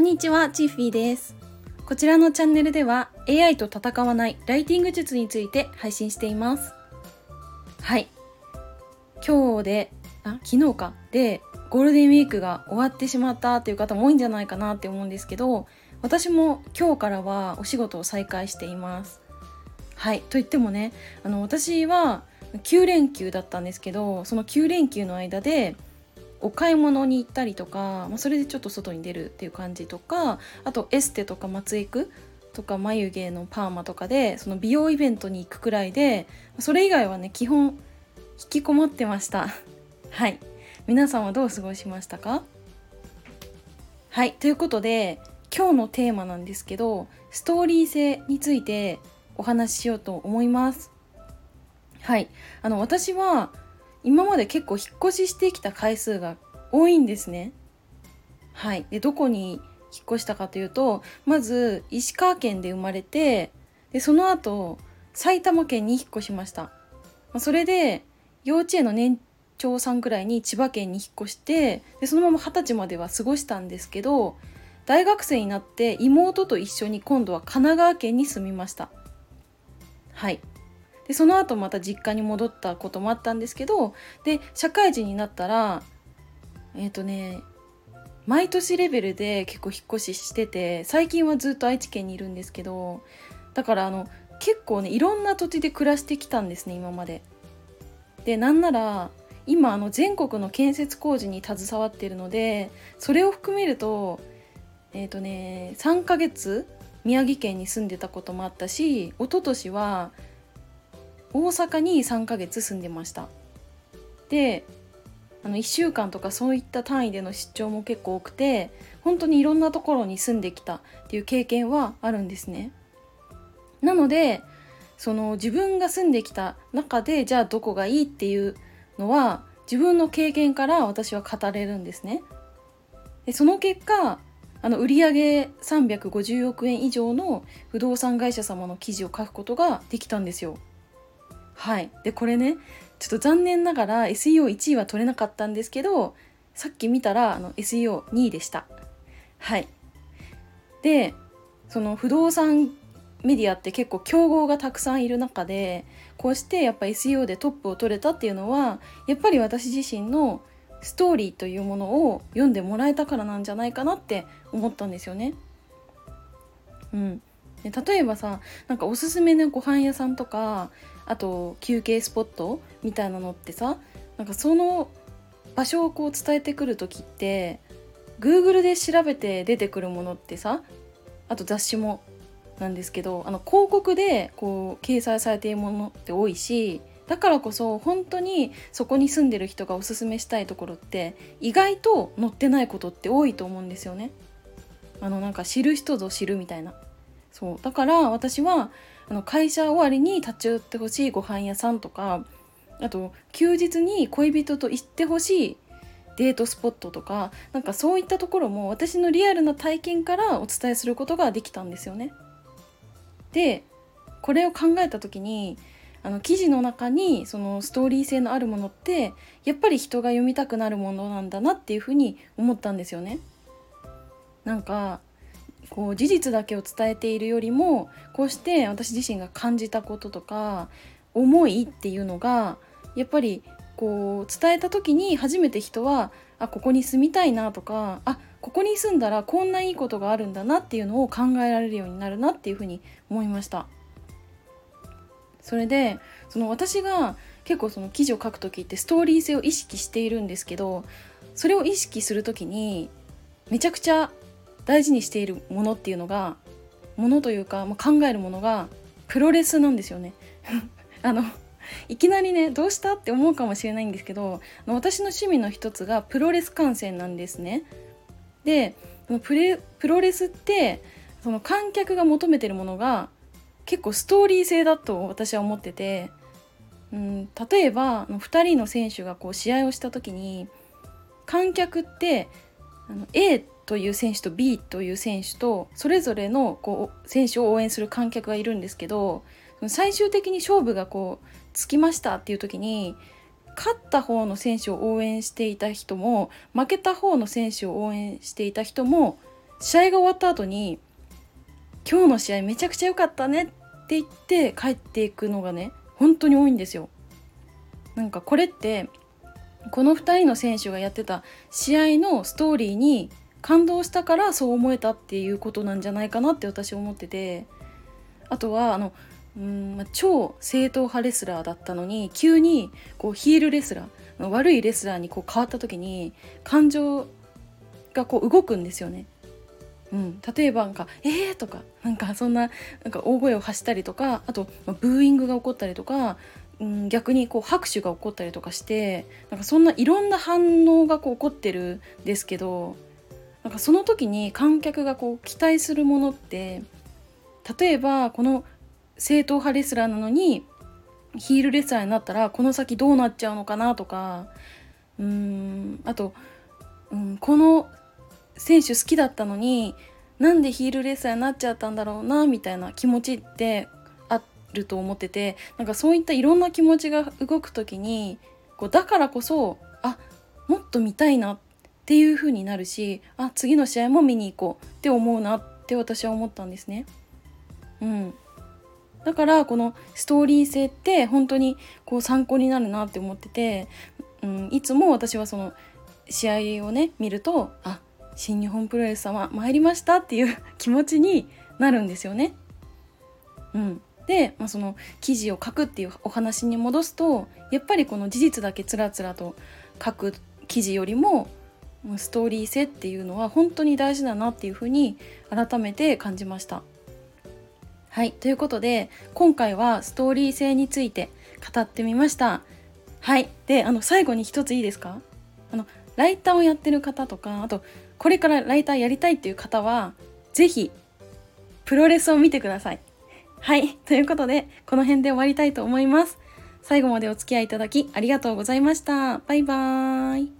こんにちは、チーフィーです。こちらのチャンネルでは AI と戦わないライティング術について配信しています。はい。今日で、あ、昨日か。で、ゴールデンウィークが終わってしまったっていう方も多いんじゃないかなって思うんですけど、私も今日からはお仕事を再開しています。はい。と言ってもね、あの、私は9連休だったんですけど、その9連休の間で、お買い物に行ったりとか、まあ、それでちょっと外に出るっていう感じとかあとエステとか松江区とか眉毛のパーマとかでその美容イベントに行くくらいでそれ以外はね基本引きこもってました。はい。皆さんはどう過ごしましたか？はい。ということで今日のテーマなんですけどストーリー性についてお話ししようと思います。はい。あの私は今まで結構引っ越ししてきた回数が多いんですね。はい、でどこに引っ越したかというとまず石川県で生まれてでその後埼玉県に引っ越しました。まあ、それで幼稚園の年長さんくらいに千葉県に引っ越してでそのまま二十歳までは過ごしたんですけど大学生になって妹と一緒に今度は神奈川県に住みました。はいでその後また実家に戻ったこともあったんですけどで社会人になったらえっ、ー、とね毎年レベルで結構引っ越ししてて最近はずっと愛知県にいるんですけどだからあの結構ねいろんな土地で暮らしてきたんですね今まで。でなんなら今あの全国の建設工事に携わっているのでそれを含めるとえっ、ー、とね3ヶ月宮城県に住んでたこともあったし一昨年は大阪に3ヶ月住んでました。であの1週間とかそういった単位での出張も結構多くて本当にいろんなところに住んできたっていう経験はあるんですね。なのでその自分が住んできた中でじゃあどこがいいっていうのは自分の経験から私は語れるんですね。でその結果あの売上350億円以上の不動産会社様の記事を書くことができたんですよ。はい。でこれねちょっと残念ながら SEO1 位は取れなかったんですけどさっき見たらあの SEO2 位でした。はい。でその不動産メディアって結構競合がたくさんいる中でこうしてやっぱ SEO でトップを取れたっていうのはやっぱり私自身のストーリーというものを読んでもらえたからなんじゃないかなって思ったんですよね。うん、で例えばさなんかおすすめのご飯屋さんとかあと休憩スポットみたいなのってさなんかその場所をこう伝えてくる時って Google で調べて出てくるものってさあと雑誌もなんですけどあの広告でこう掲載されているものって多いしだからこそ本当にそこに住んでる人がおすすめしたいところって意外と載ってないことって多いと思うんですよね。あのなんか知る人ぞ知るみたいな。そうだから私はあの会社終わりに立ち寄ってほしいご飯屋さんとかあと休日に恋人と行ってほしいデートスポットとかなんかそういったところも私のリアルな体験からお伝えすることができたんですよね。でこれを考えた時にあの記事の中にそのストーリー性のあるものってやっぱり人が読みたくなるものなんだなっていうふうに思ったんですよね。なんかこう事実だけを伝えているよりもこうして私自身が感じたこととか思いっていうのがやっぱりこう伝えた時に初めて人はあここに住みたいなとかあここに住んだらこんないいことがあるんだなっていうのを考えられるようになるなっていうふうに思いました。それでその私が結構その記事を書く時ってストーリー性を意識しているんですけどそれを意識する時にめちゃくちゃ大事にしているものっていうのがものというか、まあ、考えるものがプロレスなんですよね。あのいきなりねどうしたって思うかもしれないんですけど私の趣味の一つがプロレス観戦なんですね。でプレプロレスってその観客が求めてるものが結構ストーリー性だと私は思ってて、うん、例えば2人の選手がこう試合をした時に観客ってあの A という選手と B という選手とそれぞれのこう選手を応援する観客がいるんですけど最終的に勝負がこうつきましたっていう時に勝った方の選手を応援していた人も負けた方の選手を応援していた人も試合が終わった後に「今日の試合めちゃくちゃ良かったね」って言って帰っていくのがね本当に多いんですよ。なんかこれってこの2人の選手がやってた試合のストーリーに感動したからそう思えたっていうことなんじゃないかなって私思っててあとはあのうん超正統派レスラーだったのに急にこうヒールレスラー悪いレスラーにこう変わった時に感情がこう動くんですよね。うん、例えばなんか「えー!」とかなんかそんななんか大声を発したりとかあと、まあ、ブーイングが起こったりとか、うん、逆にこう拍手が起こったりとかしてなんかそんないろんな反応がこう起こってるんですけどなんかその時に観客がこう期待するものって例えばこの正統派レスラーなのにヒールレスラーになったらこの先どうなっちゃうのかなとかうーんあと、うん、この選手好きだったのになんでヒールレスラーになっちゃったんだろうなみたいな気持ちってあると思っててなんかそういったいろんな気持ちが動く時にこうだからこそあもっと見たいなってっていう風になるしあ次の試合も見に行こうって思うなって私は思ったんですね。うん、だからこのストーリー性って本当にこう参考になるなって思ってて、うん、いつも私はその試合をね見るとあ新日本プロレス様参りましたっていう 気持ちになるんですよね。うん、で、まあ、その記事を書くっていうお話に戻すとやっぱりこの事実だけつらつらと書く記事よりもストーリー性っていうのは本当に大事だなっていうふうに改めて感じました。はい。ということで今回はストーリー性について語ってみました。はい。であの最後に一ついいですか？あのライターをやってる方とかあとこれからライターやりたいっていう方は是非プロレスを見てください。はい。ということでこの辺で終わりたいと思います。最後までお付き合いいただきありがとうございました。バイバーイ。